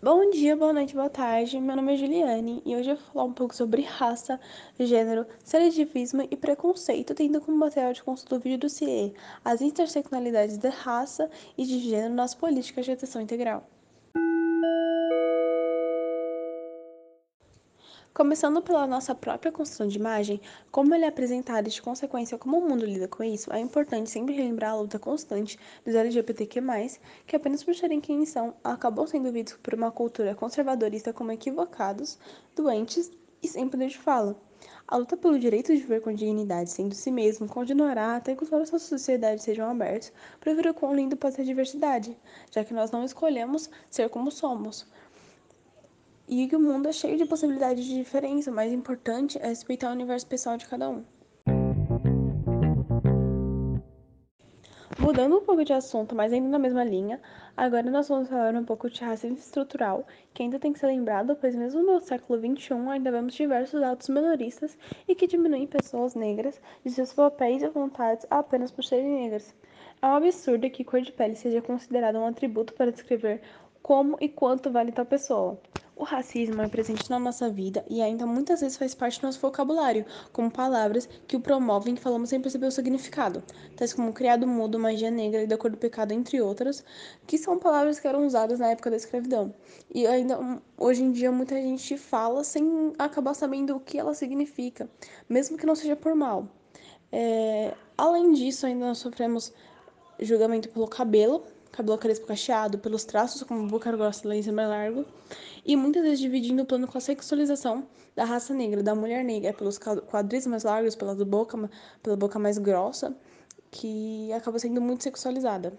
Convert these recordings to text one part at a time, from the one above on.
Bom dia, boa noite, boa tarde. Meu nome é Juliane e hoje eu vou falar um pouco sobre raça, gênero, seletivismo e preconceito, tendo como material de consulta o vídeo do CIE, as interseccionalidades de raça e de gênero nas políticas de atenção integral. Começando pela nossa própria construção de imagem, como ele é apresentado e de consequência como o mundo lida com isso, é importante sempre relembrar a luta constante dos LGBTQ+, que apenas por serem quem são, acabam sendo vistos por uma cultura conservadorista como equivocados, doentes e sem poder de fala. A luta pelo direito de viver com dignidade, sendo si mesmo, continuará até que todas as sociedades sejam abertas para ver o quão lindo pode ser a diversidade, já que nós não escolhemos ser como somos, e que o mundo é cheio de possibilidades de diferença, o mais importante é respeitar o universo pessoal de cada um. Mudando um pouco de assunto, mas ainda na mesma linha, agora nós vamos falar um pouco de racismo estrutural, que ainda tem que ser lembrado, pois mesmo no século XXI ainda vemos diversos atos minoristas e que diminuem pessoas negras de seus papéis e vontades apenas por serem negras. É um absurdo que cor de pele seja considerada um atributo para descrever como e quanto vale tal pessoa. O racismo é presente na nossa vida e ainda muitas vezes faz parte do nosso vocabulário, como palavras que o promovem e falamos sem perceber o significado, tais como criado mudo, magia negra e da cor do pecado, entre outras, que são palavras que eram usadas na época da escravidão. E ainda hoje em dia muita gente fala sem acabar sabendo o que ela significa, mesmo que não seja por mal. É... Além disso, ainda nós sofremos julgamento pelo cabelo, cabelo crespo cacheado, pelos traços como boca grossa, laser mais largo, e muitas vezes dividindo o plano com a sexualização da raça negra, da mulher negra, pelos quadris mais largos, pela boca, pela boca mais grossa, que acaba sendo muito sexualizada.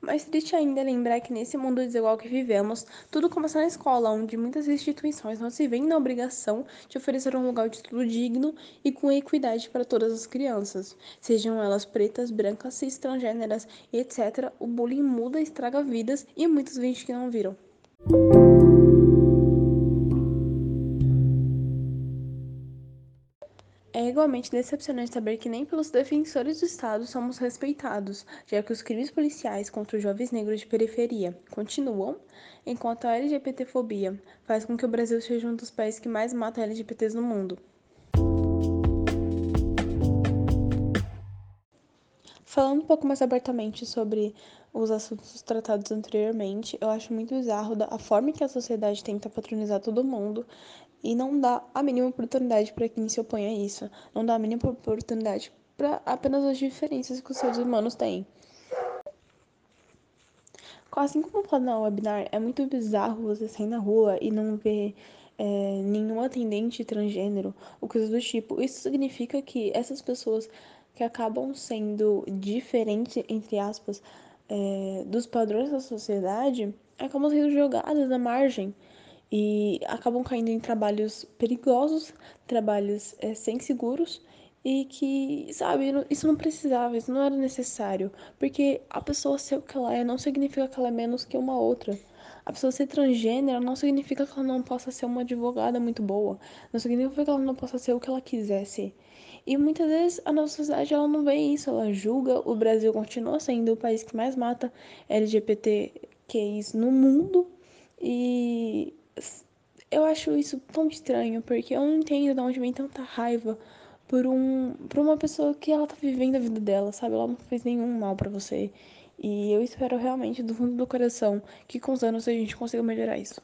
Mais triste ainda é lembrar que nesse mundo desigual que vivemos, tudo começa na escola, onde muitas instituições não se veem na obrigação de oferecer um lugar de estudo digno e com equidade para todas as crianças, sejam elas pretas, brancas, cis, transgêneras, etc. O bullying muda, estraga vidas e muitos vídeos que não viram. Igualmente decepcionante saber que nem pelos defensores do Estado somos respeitados, já que os crimes policiais contra os jovens negros de periferia continuam, enquanto a LGBTfobia faz com que o Brasil seja um dos países que mais mata LGBTs no mundo. Falando um pouco mais abertamente sobre os assuntos tratados anteriormente, eu acho muito bizarro a forma que a sociedade tenta patronizar todo mundo e não dá a mínima oportunidade para quem se opõe a isso, não dá a mínima oportunidade para apenas as diferenças que os seres humanos têm. Assim como pode na webinar, é muito bizarro você sair na rua e não ver é, nenhum atendente transgênero ou coisa do tipo. Isso significa que essas pessoas que acabam sendo diferentes, entre aspas, é, dos padrões da sociedade, acabam sendo jogadas à margem e acabam caindo em trabalhos perigosos, trabalhos é, sem seguros e que, sabe, isso não precisava, isso não era necessário, porque a pessoa ser o que ela é não significa que ela é menos que uma outra. A pessoa ser transgênero não significa que ela não possa ser uma advogada muito boa, não significa que ela não possa ser o que ela quiser ser. E muitas vezes a nossa sociedade ela não vê isso, ela julga. O Brasil continua sendo o país que mais mata LGBTQIs no mundo e eu acho isso tão estranho, porque eu não entendo de onde vem tanta raiva por, um, por uma pessoa que ela tá vivendo a vida dela, sabe? Ela não fez nenhum mal para você. E eu espero realmente, do fundo do coração, que com os anos a gente consiga melhorar isso.